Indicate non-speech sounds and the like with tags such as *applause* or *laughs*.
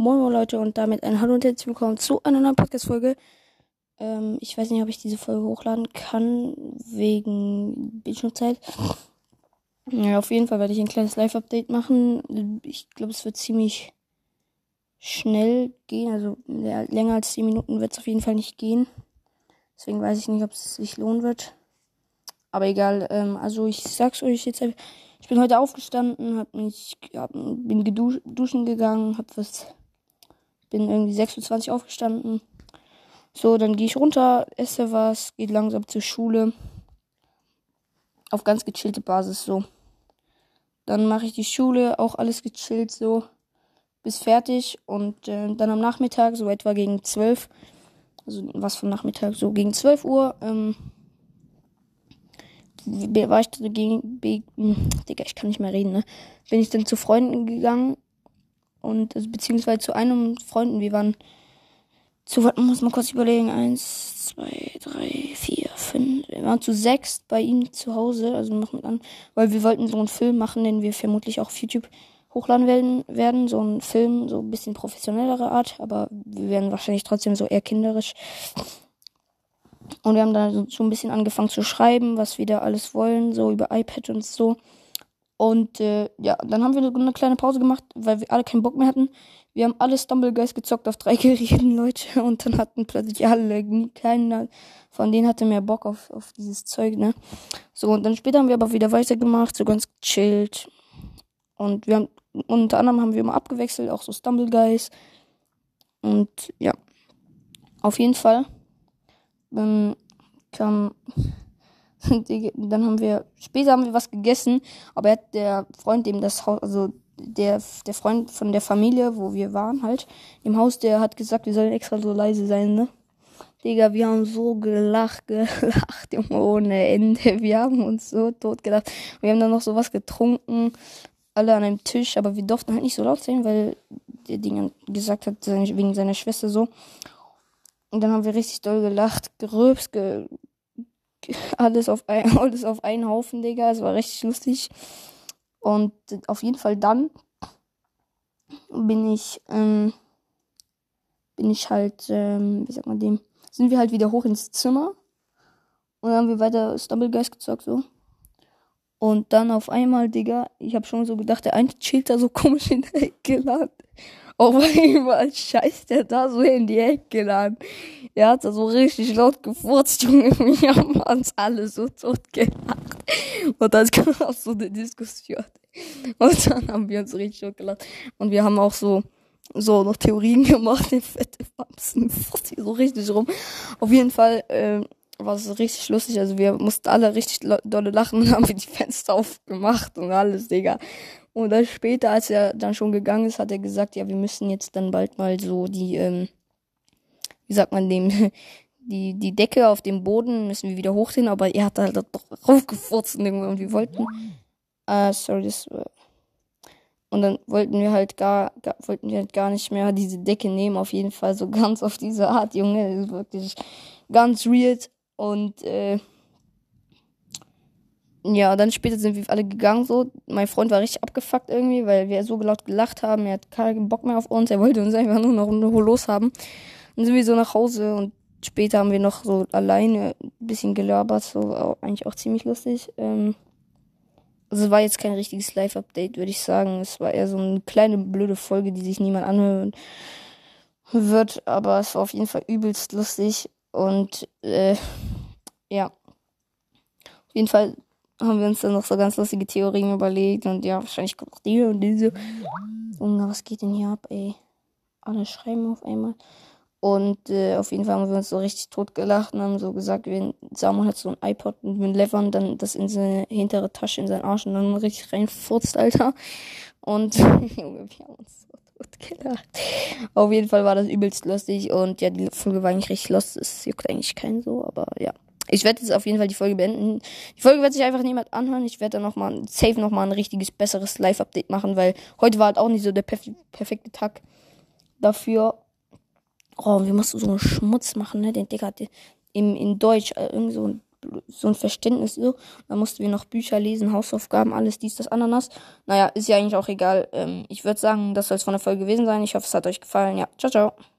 Moin Moin Leute und damit ein Hallo und herzlich willkommen zu einer neuen Podcast-Folge. Ähm, ich weiß nicht, ob ich diese Folge hochladen kann, wegen Bildschirmzeit. Ja, auf jeden Fall werde ich ein kleines Live-Update machen. Ich glaube, es wird ziemlich schnell gehen, also länger als 10 Minuten wird es auf jeden Fall nicht gehen. Deswegen weiß ich nicht, ob es sich lohnen wird. Aber egal, ähm, also ich sag's euch jetzt. Ich bin heute aufgestanden, hab mich, hab, bin duschen gegangen, hab was bin irgendwie 26 aufgestanden. So, dann gehe ich runter, esse was, gehe langsam zur Schule. Auf ganz gechillte Basis so. Dann mache ich die Schule, auch alles gechillt so. Bis fertig. Und äh, dann am Nachmittag, so etwa gegen 12. Also was vom Nachmittag, so gegen 12 Uhr, ähm, war ich gegen, hm, Digga, ich kann nicht mehr reden, ne? Bin ich dann zu Freunden gegangen und also, beziehungsweise zu einem Freunden. Wir waren zu, warte, muss mal kurz überlegen, eins, zwei, drei, vier, fünf. Wir waren zu sechs bei ihm zu Hause, also noch mit an, weil wir wollten so einen Film machen, den wir vermutlich auch auf YouTube hochladen werden, werden. So ein Film, so ein bisschen professionellere Art, aber wir werden wahrscheinlich trotzdem so eher kinderisch. Und wir haben da so ein bisschen angefangen zu schreiben, was wir da alles wollen, so über iPad und so. Und äh, ja, dann haben wir eine kleine Pause gemacht, weil wir alle keinen Bock mehr hatten. Wir haben alle Stumblegeist gezockt auf drei *laughs* Geräten, Leute. Und dann hatten plötzlich alle, keiner von denen hatte mehr Bock auf, auf dieses Zeug, ne? So, und dann später haben wir aber wieder weitergemacht, so ganz chillt. Und wir haben, unter anderem haben wir immer abgewechselt, auch so Stumblegeist. Und ja, auf jeden Fall ähm, kam *laughs* dann haben wir, später haben wir was gegessen, aber hat der Freund, dem das Haus, also der, der Freund von der Familie, wo wir waren halt, im Haus, der hat gesagt, wir sollen extra so leise sein, ne? Digga, wir haben so gelacht, *laughs* gelacht, ohne Ende. Wir haben uns so tot gelacht. Wir haben dann noch sowas getrunken, alle an einem Tisch, aber wir durften halt nicht so laut sein, weil der Ding gesagt hat, wegen seiner Schwester so. Und dann haben wir richtig doll gelacht, gerülpst, ge *laughs* alles auf, ein, *laughs* alles auf einen Haufen, Digga. Es war richtig lustig. Und auf jeden Fall dann bin ich, ähm, bin ich halt, ähm, wie sagt man dem, sind wir halt wieder hoch ins Zimmer. Und dann haben wir weiter Stumblegeist gezockt, so. Und dann auf einmal, Digga, ich habe schon so gedacht, der eine chillt da so *laughs* komisch in der Ecke lang. Auf einmal scheißt der da so in die Ecke geladen. Er hat da so richtig laut gefurzt, Junge. *laughs* Wir haben uns alle so tot gelacht. Und dann *laughs* kam auch so eine Diskussion. Und dann haben wir uns richtig tot gelacht. Und wir haben auch so, so noch Theorien *laughs* gemacht, den fette Wamsen, so richtig rum. Auf jeden Fall, äh, war es richtig lustig. Also wir mussten alle richtig dolle lachen und *laughs* haben wir die Fenster aufgemacht und alles, Digga. Und dann später, als er dann schon gegangen ist, hat er gesagt, ja, wir müssen jetzt dann bald mal so die, ähm, wie sagt man dem, *laughs* die, die Decke auf dem Boden müssen wir wieder hochziehen, aber er hat halt doch raufgefurzt und wir wollten, äh, sorry, das, äh, und dann wollten wir halt gar, gar, wollten wir halt gar nicht mehr diese Decke nehmen, auf jeden Fall so *laughs* ganz auf diese Art, Junge, das ist wirklich ganz weird und, äh, ja, dann später sind wir alle gegangen so. Mein Freund war richtig abgefuckt irgendwie, weil wir so laut gelacht haben. Er hat keinen Bock mehr auf uns. Er wollte uns einfach nur noch eine los haben. Dann sind wir so nach Hause und später haben wir noch so alleine ein bisschen gelabert. So eigentlich auch ziemlich lustig. Ähm, also war jetzt kein richtiges Live-Update, würde ich sagen. Es war eher so eine kleine blöde Folge, die sich niemand anhören wird. Aber es war auf jeden Fall übelst lustig. Und äh, ja. Auf jeden Fall haben wir uns dann noch so ganz lustige Theorien überlegt und ja, wahrscheinlich kommt auch die und diese. Und was geht denn hier ab, ey? Alle schreiben auf einmal. Und äh, auf jeden Fall haben wir uns so richtig tot gelacht und haben so gesagt, wenn Samuel hat so ein iPod und wenn Levern dann das in seine hintere Tasche, in seinen Arsch und dann richtig reinfurzt, Alter. Und *laughs* Junge, wir haben uns so tot gelacht. Auf jeden Fall war das übelst lustig und ja, die Folge war eigentlich richtig lustig. Es juckt eigentlich keinen so, aber ja. Ich werde jetzt auf jeden Fall die Folge beenden. Die Folge wird sich einfach niemand anhören. Ich werde dann nochmal, safe nochmal ein richtiges, besseres Live-Update machen, weil heute war halt auch nicht so der perf perfekte Tag dafür. Oh, wie musst du so einen Schmutz machen, ne? Den Digga, in, in Deutsch, äh, irgend so ein so ein Verständnis so. Dann mussten wir noch Bücher lesen, Hausaufgaben, alles dies, das, Ananas. Naja, ist ja eigentlich auch egal. Ähm, ich würde sagen, das soll es von der Folge gewesen sein. Ich hoffe, es hat euch gefallen. Ja, ciao, ciao.